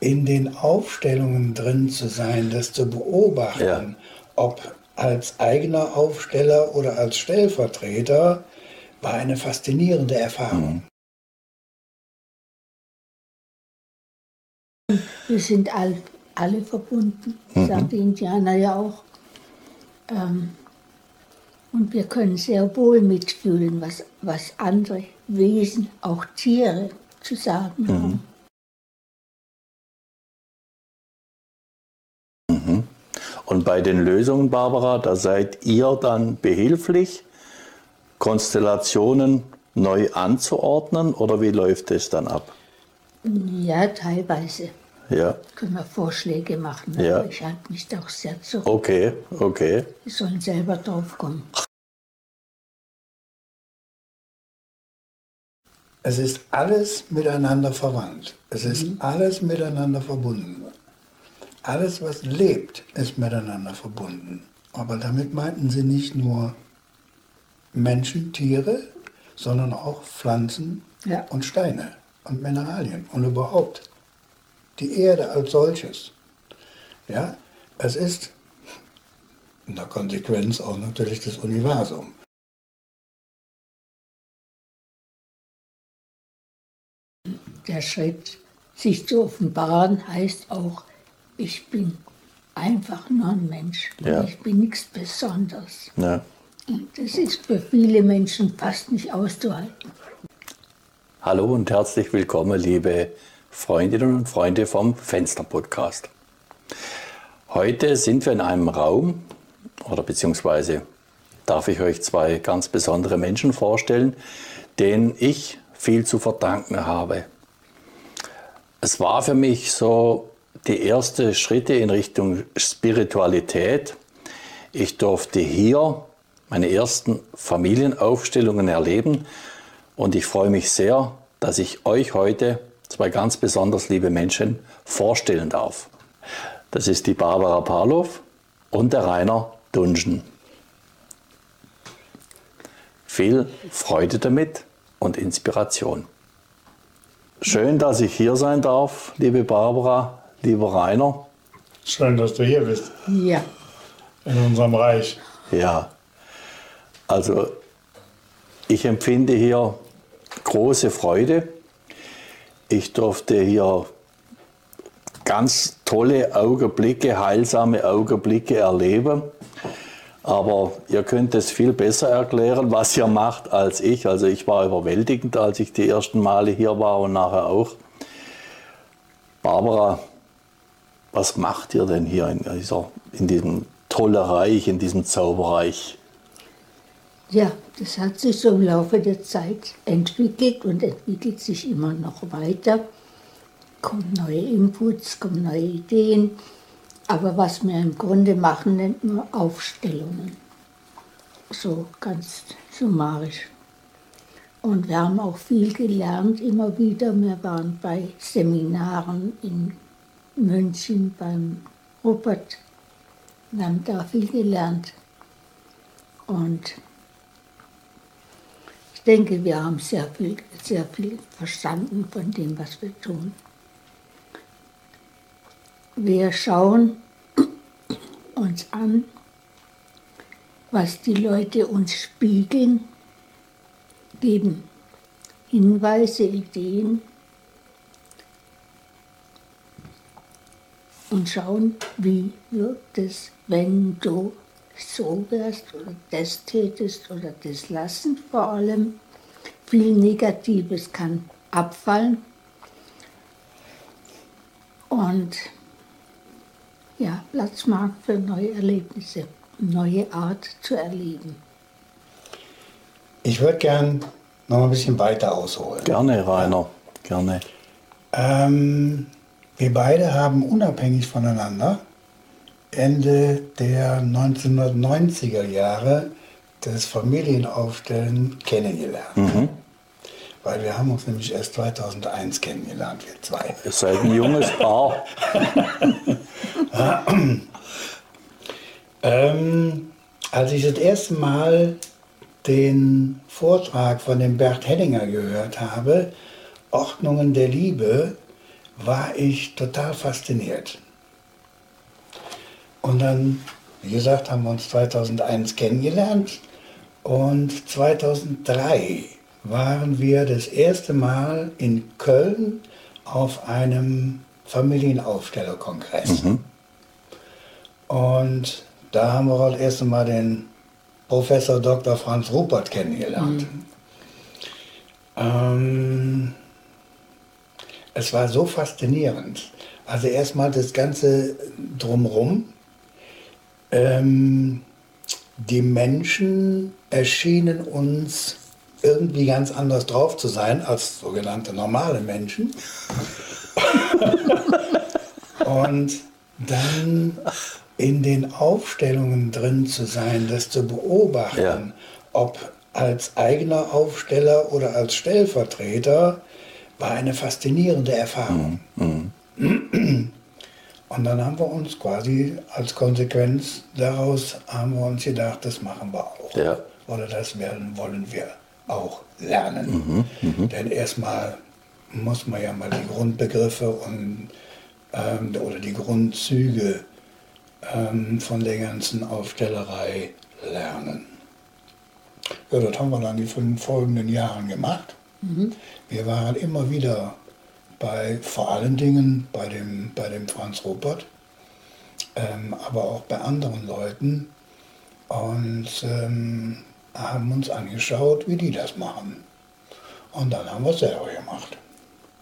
in den Aufstellungen drin zu sein, das zu beobachten, ja. ob als eigener Aufsteller oder als Stellvertreter, war eine faszinierende Erfahrung. Wir sind all, alle verbunden, mhm. sagen die Indianer ja auch. Ähm, und wir können sehr wohl mitfühlen, was, was andere Wesen, auch Tiere, zu sagen mhm. haben. Und bei den Lösungen, Barbara, da seid ihr dann behilflich, Konstellationen neu anzuordnen oder wie läuft es dann ab? Ja, teilweise. Ja. Können wir Vorschläge machen, aber ja. ich halte mich doch sehr zurück. Okay, okay. Die sollen selber drauf kommen. Es ist alles miteinander verwandt. Es ist mhm. alles miteinander verbunden. Alles, was lebt, ist miteinander verbunden. Aber damit meinten sie nicht nur Menschen, Tiere, sondern auch Pflanzen ja. und Steine und Mineralien und überhaupt die Erde als solches. Ja, es ist in der Konsequenz auch natürlich das Universum. Der Schritt, sich zu offenbaren, heißt auch, ich bin einfach nur ein Mensch. Ja. Ich bin nichts Besonderes. Ja. Und das ist für viele Menschen fast nicht auszuhalten. Hallo und herzlich willkommen, liebe Freundinnen und Freunde vom Fenster-Podcast. Heute sind wir in einem Raum, oder beziehungsweise darf ich euch zwei ganz besondere Menschen vorstellen, denen ich viel zu verdanken habe. Es war für mich so die ersten Schritte in Richtung Spiritualität. Ich durfte hier meine ersten Familienaufstellungen erleben und ich freue mich sehr, dass ich euch heute zwei ganz besonders liebe Menschen vorstellen darf. Das ist die Barbara Pavlov und der Rainer Dunschen. Viel Freude damit und Inspiration. Schön, dass ich hier sein darf, liebe Barbara, lieber Rainer. Schön, dass du hier bist. Ja. In unserem Reich. Ja. Also, ich empfinde hier große Freude ich durfte hier ganz tolle Augenblicke, heilsame Augenblicke erleben. Aber ihr könnt es viel besser erklären, was ihr macht, als ich. Also ich war überwältigend, als ich die ersten Male hier war und nachher auch. Barbara, was macht ihr denn hier in, dieser, in diesem tollen Reich, in diesem Zauberreich? Ja, das hat sich so im Laufe der Zeit entwickelt und entwickelt sich immer noch weiter. Kommen neue Inputs, kommen neue Ideen. Aber was wir im Grunde machen, nennt man Aufstellungen. So ganz summarisch. Und wir haben auch viel gelernt, immer wieder. Wir waren bei Seminaren in München beim Rupert. Wir haben da viel gelernt. Und ich denke, wir haben sehr viel, sehr viel verstanden von dem, was wir tun. Wir schauen uns an, was die Leute uns spiegeln, geben Hinweise, Ideen und schauen, wie wirkt es, wenn du so wärst oder das tätest oder das lassen vor allem. Viel Negatives kann abfallen. Und ja, Platz mag für neue Erlebnisse, neue Art zu erleben. Ich würde gern noch ein bisschen weiter ausholen. Gerne, Rainer, gerne. Ähm, wir beide haben unabhängig voneinander Ende der 1990er Jahre das Familienaufstellen kennengelernt. Mhm. Weil wir haben uns nämlich erst 2001 kennengelernt, wir zwei. Ihr seid ein junges Paar. ähm, als ich das erste Mal den Vortrag von dem Bert Hellinger gehört habe, Ordnungen der Liebe, war ich total fasziniert. Und dann, wie gesagt, haben wir uns 2001 kennengelernt und 2003 waren wir das erste Mal in Köln auf einem Familienaufstellerkongress. Mhm. Und da haben wir das erste Mal den Professor Dr. Franz Rupert kennengelernt. Mhm. Ähm, es war so faszinierend. Also erstmal das Ganze drumherum. Ähm, die Menschen erschienen uns irgendwie ganz anders drauf zu sein als sogenannte normale Menschen. Und dann in den Aufstellungen drin zu sein, das zu beobachten, ja. ob als eigener Aufsteller oder als Stellvertreter, war eine faszinierende Erfahrung. Mhm. Mhm. Und dann haben wir uns quasi als Konsequenz daraus haben wir uns gedacht, das machen wir auch. Ja. Oder das werden wollen wir auch lernen. Mhm, mh. Denn erstmal muss man ja mal die Grundbegriffe und, ähm, oder die Grundzüge ähm, von der ganzen Aufstellerei lernen. Ja, das haben wir dann die fünf folgenden Jahren gemacht. Mhm. Wir waren immer wieder bei vor allen Dingen bei dem, bei dem Franz Rupert, ähm, aber auch bei anderen Leuten und ähm, haben uns angeschaut, wie die das machen. Und dann haben wir es selber gemacht.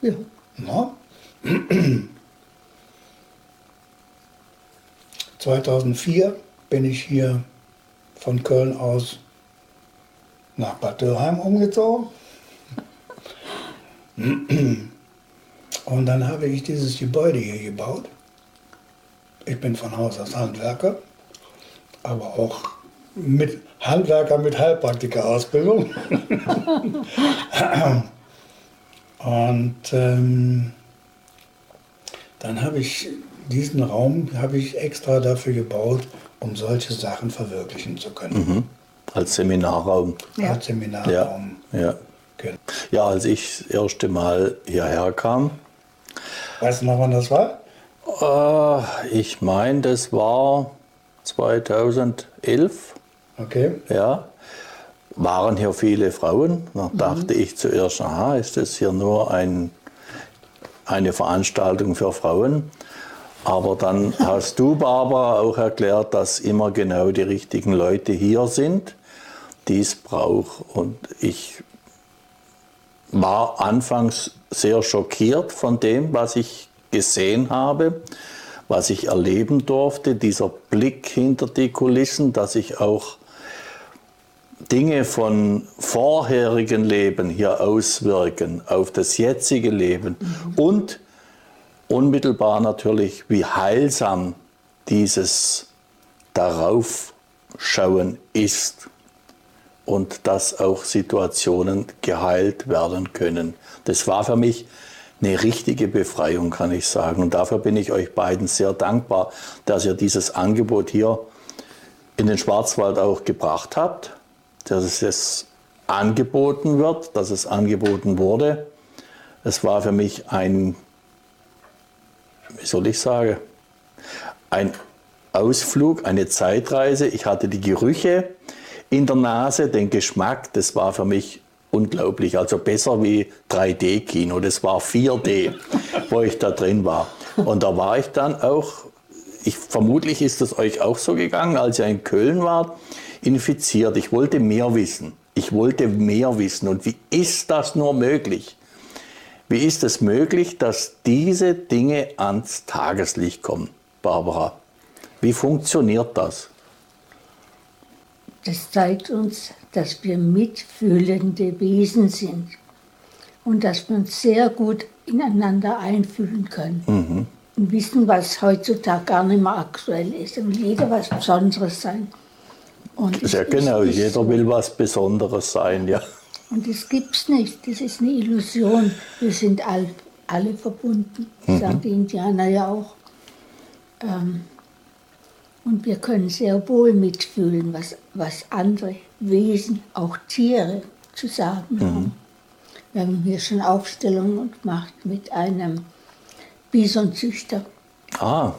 Ja. Na? 2004 bin ich hier von Köln aus nach Bad Dürheim umgezogen. Und dann habe ich dieses Gebäude hier gebaut. Ich bin von Haus aus Handwerker, aber auch mit Handwerker mit Heilpraktiker-Ausbildung. Und ähm, dann habe ich diesen Raum habe ich extra dafür gebaut, um solche Sachen verwirklichen zu können. Mhm. Als Seminarraum. Ja. Als Seminarraum. Ja, ja. Ja, als ich das erste Mal hierher kam, Weißt du noch, wann das war? Äh, ich meine, das war 2011. Okay. Ja. Waren hier viele Frauen. Da mhm. dachte ich zuerst, aha, ist das hier nur ein, eine Veranstaltung für Frauen? Aber dann hast du, Barbara, auch erklärt, dass immer genau die richtigen Leute hier sind, die es braucht. Und ich war anfangs sehr schockiert von dem, was ich gesehen habe, was ich erleben durfte, dieser Blick hinter die Kulissen, dass ich auch Dinge von vorherigen Leben hier auswirken auf das jetzige Leben. Mhm. und unmittelbar natürlich, wie heilsam dieses Daraufschauen ist und dass auch Situationen geheilt werden können. Das war für mich eine richtige Befreiung, kann ich sagen. Und dafür bin ich euch beiden sehr dankbar, dass ihr dieses Angebot hier in den Schwarzwald auch gebracht habt, dass es angeboten wird, dass es angeboten wurde. Es war für mich ein, wie soll ich sagen, ein Ausflug, eine Zeitreise. Ich hatte die Gerüche, in der Nase, den Geschmack, das war für mich unglaublich. Also besser wie 3D-Kino. Das war 4D, wo ich da drin war. Und da war ich dann auch, ich, vermutlich ist es euch auch so gegangen, als ihr in Köln wart, infiziert. Ich wollte mehr wissen. Ich wollte mehr wissen. Und wie ist das nur möglich? Wie ist es möglich, dass diese Dinge ans Tageslicht kommen, Barbara? Wie funktioniert das? Das zeigt uns, dass wir mitfühlende Wesen sind und dass wir uns sehr gut ineinander einfühlen können. Mhm. Und wissen, was heutzutage gar nicht mehr aktuell ist. Und jeder was Besonderes sein. Und ja, genau, jeder will was Besonderes sein, ja. Und das gibt es nicht, das ist eine Illusion. Wir sind all, alle verbunden, mhm. sagen die Indianer ja auch. Ähm, und wir können sehr wohl mitfühlen, was, was andere Wesen, auch Tiere, zu sagen mhm. haben. Wir haben hier schon Aufstellungen gemacht mit einem Bisonzüchter Ah,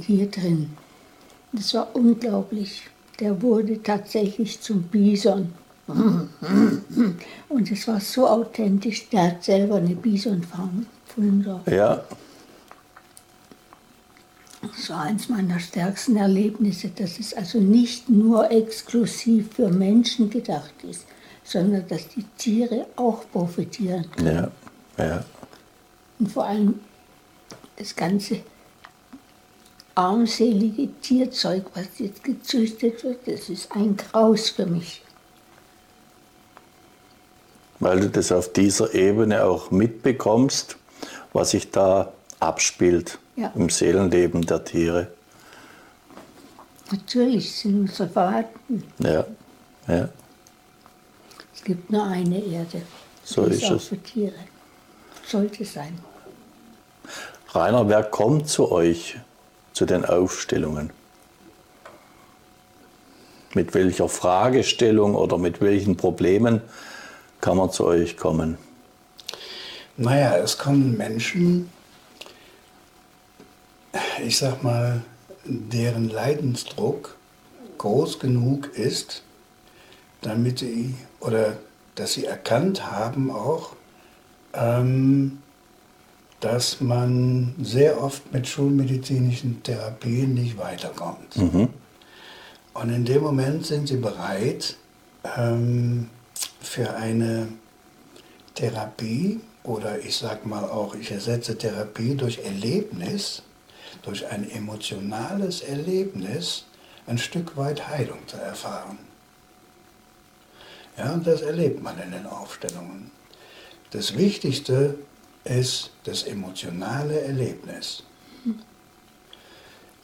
hier drin. Das war unglaublich. Der wurde tatsächlich zum Bison. Und es war so authentisch. Der hat selber eine Bisonfarm ja. Das war eins meiner stärksten Erlebnisse, dass es also nicht nur exklusiv für Menschen gedacht ist, sondern dass die Tiere auch profitieren. Ja, ja. Und vor allem das ganze armselige Tierzeug, was jetzt gezüchtet wird, das ist ein Graus für mich. Weil du das auf dieser Ebene auch mitbekommst, was sich da abspielt Ja. im Seelenleben der Tiere. Natürlich sind unsere Verwandten. Ja, ja. Es gibt nur eine Erde. So Die ist auch es. für Tiere. Sollte sein. Rainer, wer kommt zu euch zu den Aufstellungen? Mit welcher Fragestellung oder mit welchen Problemen kann man zu euch kommen? Naja, es kommen Menschen, ich sag mal, deren Leidensdruck groß genug ist, damit sie oder dass sie erkannt haben auch, ähm, dass man sehr oft mit schulmedizinischen Therapien nicht weiterkommt. Und in dem Moment sind sie bereit ähm, für eine Therapie oder ich sag mal auch, ich ersetze Therapie durch Erlebnis, durch ein emotionales Erlebnis ein Stück weit Heilung zu erfahren. Ja, und das erlebt man in den Aufstellungen. Das Wichtigste ist das emotionale Erlebnis.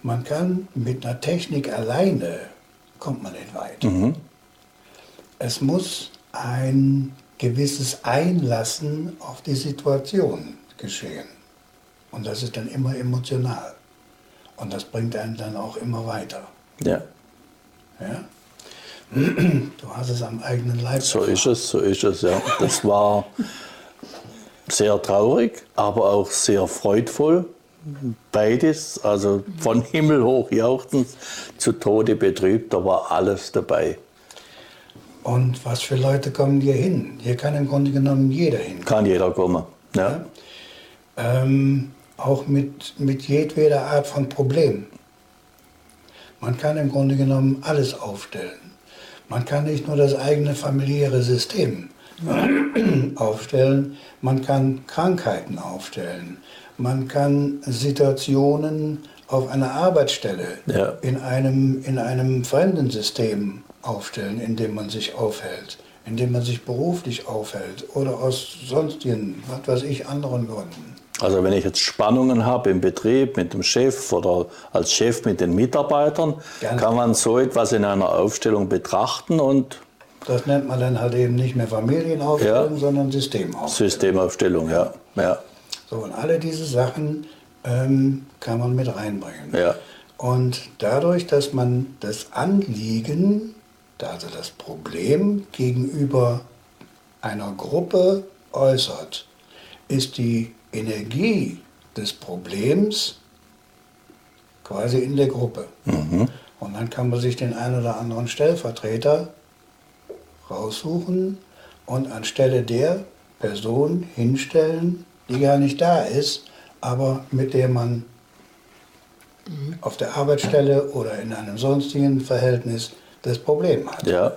Man kann mit einer Technik alleine, kommt man nicht weit. Es muss ein gewisses Einlassen auf die Situation geschehen. Und das ist dann immer emotional. Und das bringt einen dann auch immer weiter. Ja, Ja? Du hast es am eigenen Leib. so ist es, so ist es, ja. Das war sehr traurig, aber auch sehr freudvoll. Beides, also von Himmel hoch jauchzend zu Tode betrübt, da war alles dabei. Und was für Leute kommen hier hin? Hier kann im Grunde genommen jeder hin. Kann jeder kommen. Ja, Ähm, auch mit, mit jedweder Art von Problem. Man kann im Grunde genommen alles aufstellen. Man kann nicht nur das eigene familiäre System aufstellen, man kann Krankheiten aufstellen. Man kann Situationen auf einer Arbeitsstelle Ja. in, einem, in einem fremden System aufstellen, in dem man sich aufhält, in dem man sich beruflich aufhält oder aus sonstigen, was weiß ich, anderen Gründen. Also wenn ich jetzt Spannungen habe im Betrieb mit dem Chef oder als Chef mit den Mitarbeitern, Ganz kann man so etwas in einer Aufstellung betrachten und Das nennt man dann halt eben nicht mehr Familienaufstellung, Ja. sondern Systemaufstellung. Systemaufstellung, ja. Ja, So, und alle diese Sachen ähm, kann man mit reinbringen. ja, Und dadurch, dass man das Anliegen, also das Problem gegenüber einer Gruppe äußert, ist die Energie des Problems quasi in der Gruppe. Und dann kann man sich den einen oder anderen Stellvertreter raussuchen und anstelle der Person hinstellen, die gar nicht da ist, aber mit der man auf der Arbeitsstelle oder in einem sonstigen Verhältnis das Problem hat. ja,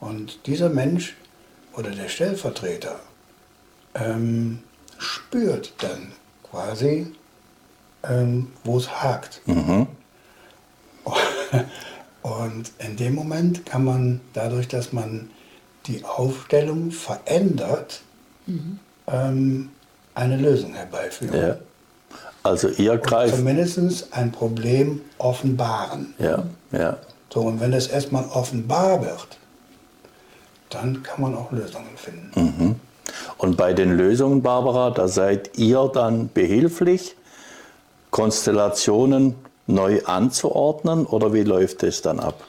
Und dieser Mensch oder der Stellvertreter ähm, spürt dann quasi, ähm, wo es hakt. Und in dem Moment kann man, dadurch, dass man die Aufstellung verändert, ähm, eine Lösung herbeiführen. ja. Also ihr greift, Zumindest ein Problem offenbaren. ja, ja, So, und wenn es erstmal offenbar wird, dann kann man auch Lösungen finden. Und bei den Lösungen, Barbara, da seid ihr dann behilflich, Konstellationen neu anzuordnen oder wie läuft es dann ab?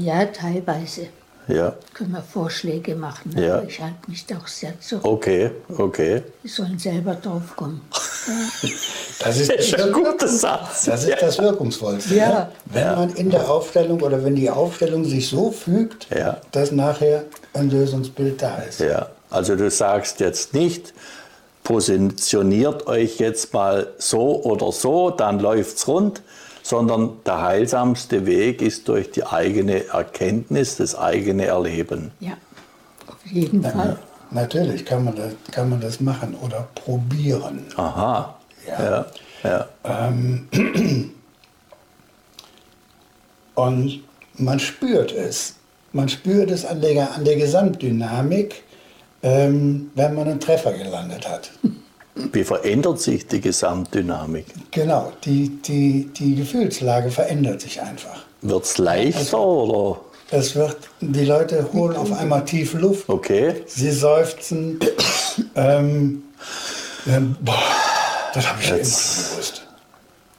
Ja, teilweise. ja. können wir Vorschläge machen. Ja. Aber ich halte mich doch sehr zurück. Okay, okay. Die sollen selber drauf kommen. Das ist, Das ist ein guter Satz. das, ist das Wirkungsvollste. Ja. ne? Wenn man in der Aufstellung oder wenn die Aufstellung sich so fügt, Ja. dass nachher ein Lösungsbild da ist. Ja, also du sagst jetzt nicht, positioniert euch jetzt mal so oder so, dann läuft's rund, sondern der heilsamste Weg ist durch die eigene Erkenntnis, das eigene Erleben. Ja, auf jeden Fall. Natürlich kann man, das, kann man das machen oder probieren. Aha. Ja. Ja. ja. Und man spürt es. Man spürt es an der, an der Gesamtdynamik, ähm, wenn man einen Treffer gelandet hat. Wie verändert sich die Gesamtdynamik? Genau, die, die, die Gefühlslage verändert sich einfach. Wird's leichter oder? Es wird, die Leute holen auf einmal tief Luft, Okay. sie seufzen. ähm, ähm, boah, das habe ich ja immer schon gewusst.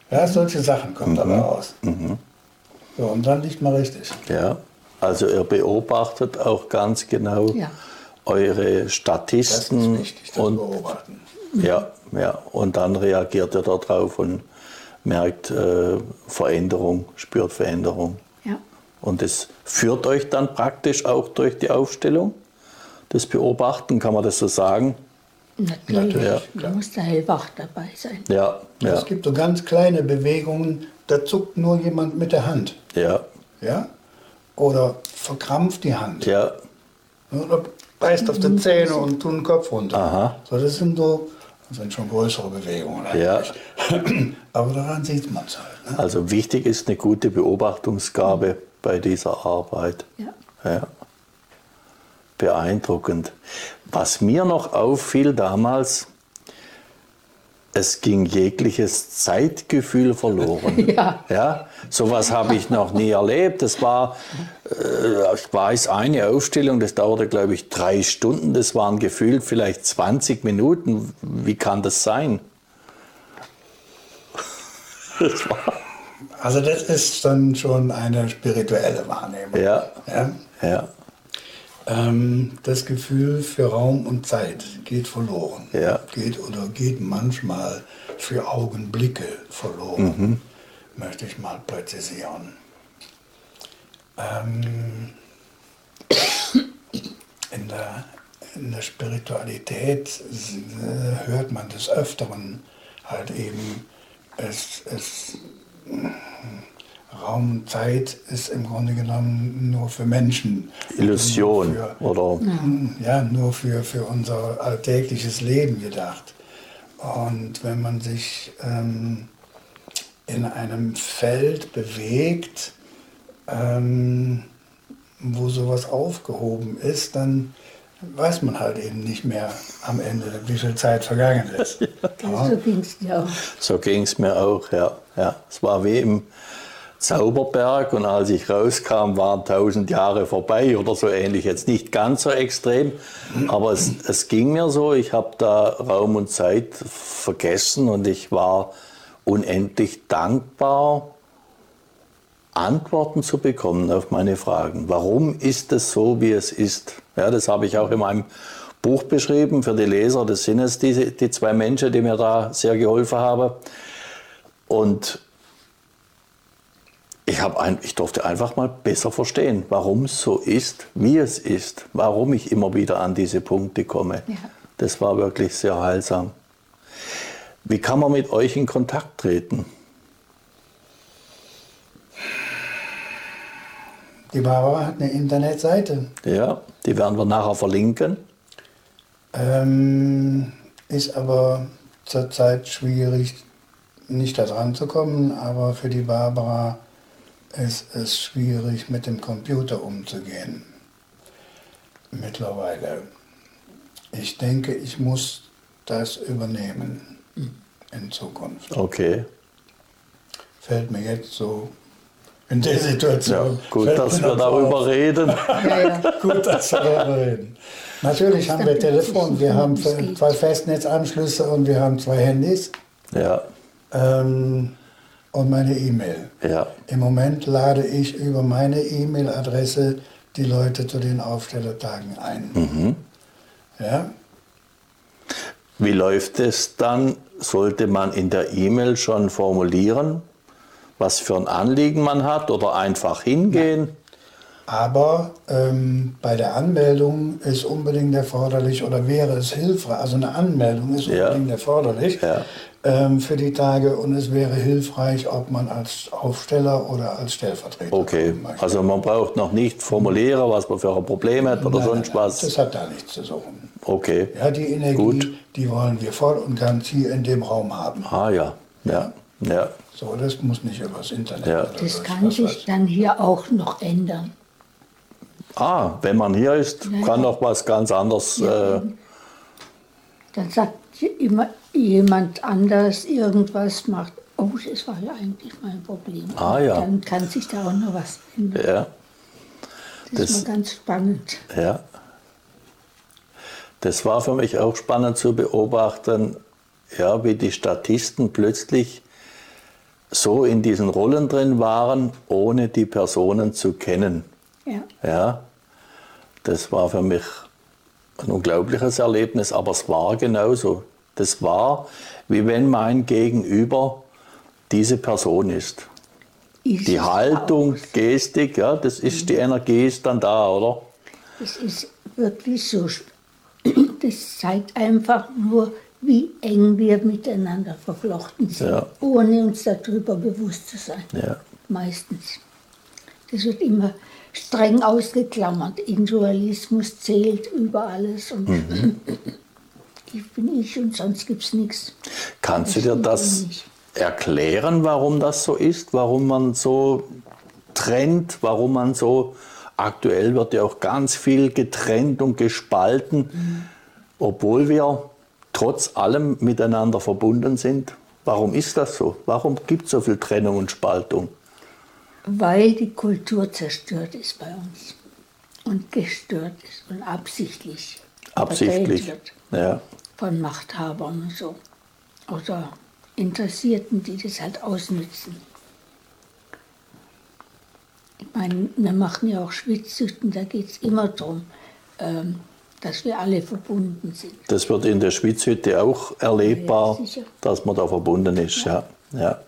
Ja, solche Sachen kommen dabei raus. So, und dann liegt man richtig. Ja. Also ihr beobachtet auch ganz genau Ja. Eure Das ist Statisten wichtig, das und beobachten. Ja, ja. Und dann reagiert er darauf und merkt äh, Veränderung, spürt Veränderung. Ja. Und das führt euch dann praktisch auch durch die Aufstellung. Das Beobachten, kann man das so sagen? Natürlich, Ja. da muss der hellwach dabei sein. Ja, ja, Es gibt so ganz kleine Bewegungen, da zuckt nur jemand mit der Hand. ja, Ja? Oder verkrampft die Hand. ja, Oder beißt auf die Zähne und tut den Kopf runter. Aha. So, das sind so, das sind schon größere Bewegungen Ja. eigentlich. Aber daran sieht man es halt. Ne? Also wichtig ist eine gute Beobachtungsgabe bei dieser Arbeit. Ja. Ja. Beeindruckend. Was mir noch auffiel damals, es ging jegliches Zeitgefühl verloren. Ja. Ja, sowas habe ich noch nie erlebt. Das war, äh, ich weiß, eine Ausstellung, das dauerte, glaube ich, drei Stunden. Das waren gefühlt vielleicht 20 Minuten. Wie kann das sein? Das war, Also das ist dann schon eine spirituelle Wahrnehmung. ja, Ja? ja, Ähm, das Gefühl für Raum und Zeit geht verloren. Ja. Geht oder geht manchmal für Augenblicke verloren, möchte ich mal präzisieren. Ähm, in, der, in der Spiritualität äh, hört man des Öfteren halt eben, es, es Raum und Zeit ist im Grunde genommen nur für Menschen. Illusion Nur für, oder ja, nur für, für unser alltägliches Leben gedacht. Und wenn man sich ähm, in einem Feld bewegt, ähm, wo sowas aufgehoben ist, dann weiß man halt eben nicht mehr am Ende, wie viel Zeit vergangen ist. So ging es dir auch. So ging es mir auch, ja. ja. Es war wie im Zauberberg und als ich rauskam, waren tausend Jahre vorbei oder so ähnlich. Jetzt nicht ganz so extrem, aber es, es ging mir so. Ich habe da Raum und Zeit vergessen und ich war unendlich dankbar, Antworten zu bekommen auf meine Fragen. Warum ist es so, wie es ist? Ja, das habe ich auch in meinem Buch beschrieben für die Leser. Das sind es diese, die zwei Menschen, die mir da sehr geholfen haben. Und ich, habe ein, ich durfte einfach mal besser verstehen, warum es so ist, wie es ist, warum ich immer wieder an diese Punkte komme. Ja. Das war wirklich sehr heilsam. Wie kann man mit euch in Kontakt treten? Die Barbara hat eine Internetseite. Ja, die werden wir nachher verlinken. Ähm, ist aber zurzeit schwierig, nicht da dran zu kommen, aber für die Barbara ist es schwierig, mit dem Computer umzugehen. Mittlerweile. Ich denke, ich muss das übernehmen in Zukunft. Okay. Fällt mir jetzt so in der Situation. Ja, gut, dass wir darüber auf. reden. Ja. Gut, dass wir darüber reden. Natürlich haben wir Telefon, wir haben zwei Festnetzanschlüsse und wir haben zwei Handys Ja, ähm, und meine E-Mail. ja, Im Moment lade ich über meine E-Mail-Adresse die Leute zu den Aufstellertagen ein. Ja? Wie läuft es dann? Sollte man in der E-Mail schon formulieren, was für ein Anliegen man hat oder einfach hingehen? Aber ähm, bei der Anmeldung ist unbedingt erforderlich oder wäre es hilfreich, also eine Anmeldung ist Ja. unbedingt erforderlich Ja. Für die Tage und es wäre hilfreich, ob man als Aufsteller oder als Stellvertreter Okay, also man braucht noch nicht formulieren, was man für ein Problem hat oder Nein, sonst nein, nein, was. Das hat da nichts zu suchen. Okay. Ja, die Energie, Gut. die wollen wir voll und ganz hier in dem Raum haben. Ah ja, ja, ja. So, das muss nicht übers Internet. Ja. Das kann was sich weiß dann hier auch noch ändern. Ah, wenn man hier ist, Ja, kann ja. noch was ganz anderes. Äh, Dann sagt immer jemand anders irgendwas, macht, oh, das war ja eigentlich mein Problem. Ah, ja. Dann kann sich da auch noch was ändern. ja, Das, das- ist mal ganz spannend. ja. Das war für mich auch spannend zu beobachten, ja, wie die Statisten plötzlich so in diesen Rollen drin waren, ohne die Personen zu kennen. Ja. Ja, das war für mich ein unglaubliches Erlebnis, aber es war genauso. Das war, wie wenn mein Gegenüber diese Person ist. Ist Die Haltung, auch. Gestik, ja, das ist, die Energie ist dann da, oder? Es ist wirklich so. Das zeigt einfach nur, wie eng wir miteinander verflochten sind, Ja. ohne uns darüber bewusst zu sein. Ja. Meistens. Das wird immer streng ausgeklammert. Individualismus zählt über alles und Mhm. ich bin ich und sonst gibt es nichts. Kannst du dir das erklären, warum das so ist, warum man so trennt, warum man so, aktuell wird ja auch ganz viel getrennt und gespalten, obwohl wir trotz allem miteinander verbunden sind. Warum ist das so? Warum gibt es so viel Trennung und Spaltung? Weil die Kultur zerstört ist bei uns und gestört ist und absichtlich Absichtlich. wird Ja. von Machthabern und so. Oder Interessierten, die das halt ausnützen. Ich meine, wir machen ja auch Schwitzsüchten, da geht es immer darum, ähm, dass wir alle verbunden sind. Das wird in der Schwitzhütte auch erlebbar, Ja, dass man da verbunden ist. Ja. Ja.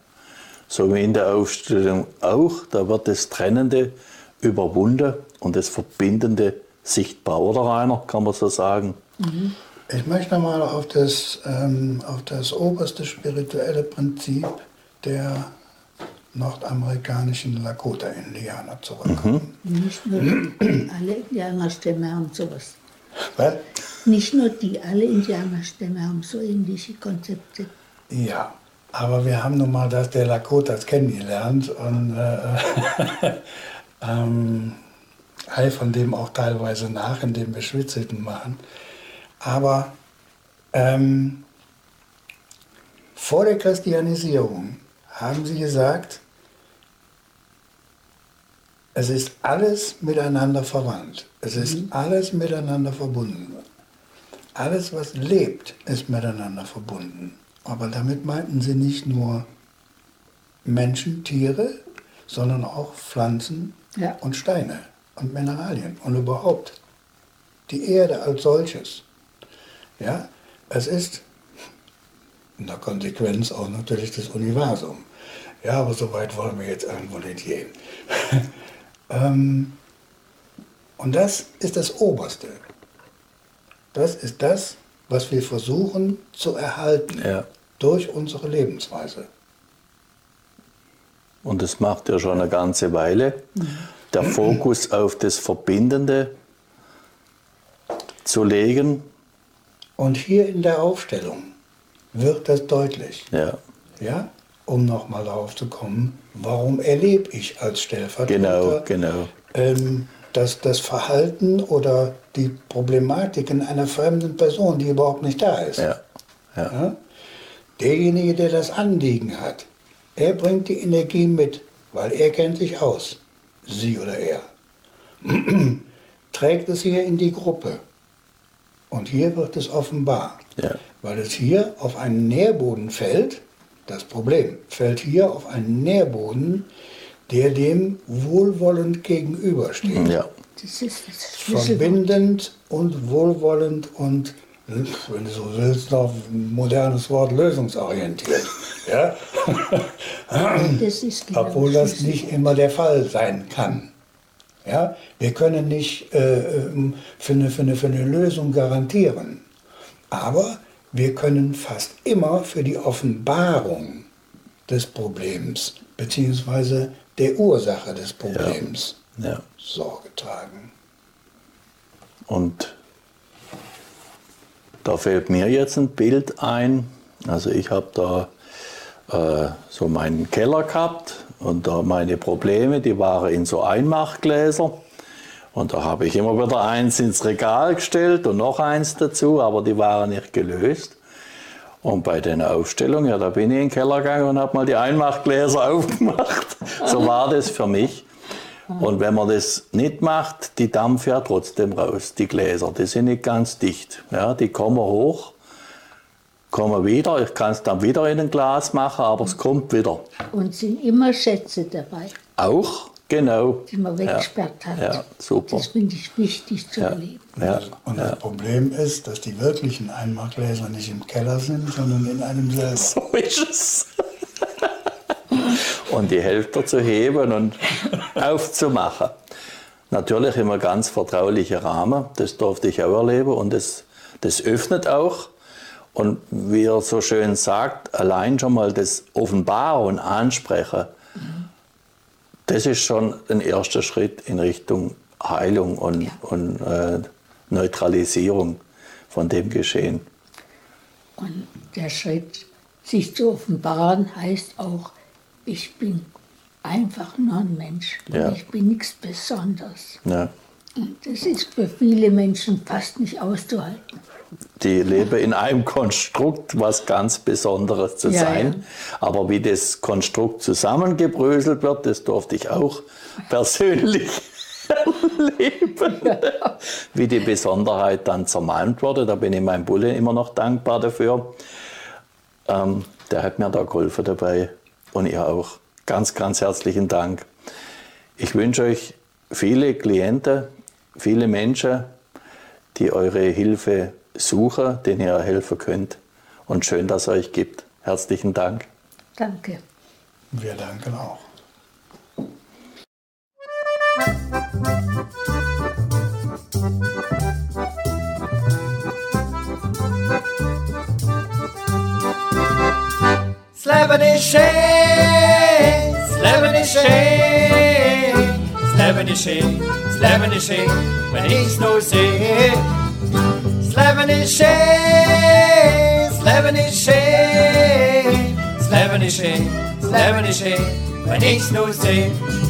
So wie in der Aufstellung auch, da wird das Trennende überwunden und das Verbindende sichtbar, oder Rainer, kann man so sagen? Ich möchte mal auf das, ähm, auf das oberste spirituelle Prinzip der nordamerikanischen Lakota-Indianer zurückkommen. Nicht nur die, alle Indianerstämme haben sowas. Was? Nicht nur die, alle Indianerstämme haben so ähnliche Konzepte. Ja, aber wir haben nun mal das der Lakotas kennengelernt und äh, ähm, eifern dem auch teilweise nach, indem wir Schwitzhütten machen. Aber ähm, vor der Christianisierung haben sie gesagt, es ist alles miteinander verwandt. Es ist alles miteinander verbunden. Alles, was lebt, ist miteinander verbunden. Aber damit meinten sie nicht nur Menschen, Tiere, sondern auch Pflanzen Ja. und Steine und Mineralien und überhaupt die Erde als solches. Ja, es ist in der Konsequenz auch natürlich das Universum. Ja, aber so weit wollen wir jetzt irgendwo nicht gehen. ähm, und das ist das Oberste. Das ist das, was wir versuchen zu erhalten Ja. Durch unsere Lebensweise. Und das macht ja schon eine ganze Weile. Der Fokus auf das Verbindende zu legen. Und hier in der Aufstellung wird das deutlich. Ja, Ja? Um nochmal darauf zu kommen, warum erlebe ich als Stellvertreter genau, genau. ähm, das, das Verhalten oder die Problematiken einer fremden Person, die überhaupt nicht da ist. Ja, ja. Ja? Derjenige, der das Anliegen hat, er bringt die Energie mit, weil er kennt sich aus, sie oder er. Trägt es hier in die Gruppe. Und hier wird es offenbar. Ja. Weil es hier auf einen Nährboden fällt, das Problem fällt hier auf einen Nährboden, der dem wohlwollend gegenübersteht. Ja, das ist das verbindend und wohlwollend und, wenn du so willst, noch ein modernes Wort, lösungsorientiert. Ja? Das ist genau Obwohl das nicht immer der Fall sein kann. Ja? Wir können nicht äh, ähm, für, eine, für, eine, für eine Lösung garantieren, aber wir können fast immer für die Offenbarung des Problems bzw. der Ursache des Problems Ja. Sorge tragen. Und da fällt mir jetzt ein Bild ein. Also ich habe da äh, so meinen Keller gehabt und da meine Probleme, die waren in so Einmachgläser. Und da habe ich immer wieder eins ins Regal gestellt und noch eins dazu, aber die waren nicht gelöst. Und bei den Aufstellungen, ja, da bin ich in den Keller gegangen und habe mal die Einmachgläser aufgemacht. So war das für mich. Und wenn man das nicht macht, die dampfen ja trotzdem raus, die Gläser. Die sind nicht ganz dicht. Ja, die kommen hoch, kommen wieder. Ich kann es dann wieder in ein Glas machen, aber es kommt wieder. Und sind immer Schätze dabei, Auch, genau. die man weggesperrt hat. Ja, super. Das finde ich wichtig zu Ja, erleben. ja, Und das Problem ist, dass die wirklichen Einmachgläser nicht im Keller sind, sondern in einem selber. so ist es. Und die Hälfte zu heben und aufzumachen. Natürlich immer ganz vertrauliche Rahmen, das durfte ich auch erleben und das, das öffnet auch. Und wie er so schön sagt, allein schon mal das Offenbaren und Ansprechen, das ist schon ein erster Schritt in Richtung Heilung und, Ja. und äh, Neutralisierung von dem Geschehen. Und der Schritt, sich zu offenbaren, heißt auch, ich bin einfach nur ein Mensch. Ja. Ich bin nichts Besonderes. Ja. Und das ist für viele Menschen fast nicht auszuhalten. die leben in einem Konstrukt, was ganz Besonderes zu Ja, sein. Aber wie das Konstrukt zusammengebröselt wird, das durfte ich auch persönlich erleben. Wie die Besonderheit dann zermalmt wurde, da bin ich meinem Bulle immer noch dankbar dafür. Ähm, der hat mir da geholfen dabei und ihr auch. Ganz, ganz herzlichen Dank. Ich wünsche euch viele Klienten, viele Menschen, die eure Hilfe suchen, denen ihr helfen könnt. Und schön, dass es euch gibt. Herzlichen Dank. Danke. Wir danken auch. Slebeniché, Slebeniché, Slebeniché, Slebeniché, wenn ich's nur seh. Slebeniché, Slebeniché, Slebeniché, Slebeniché, when ich's no seh.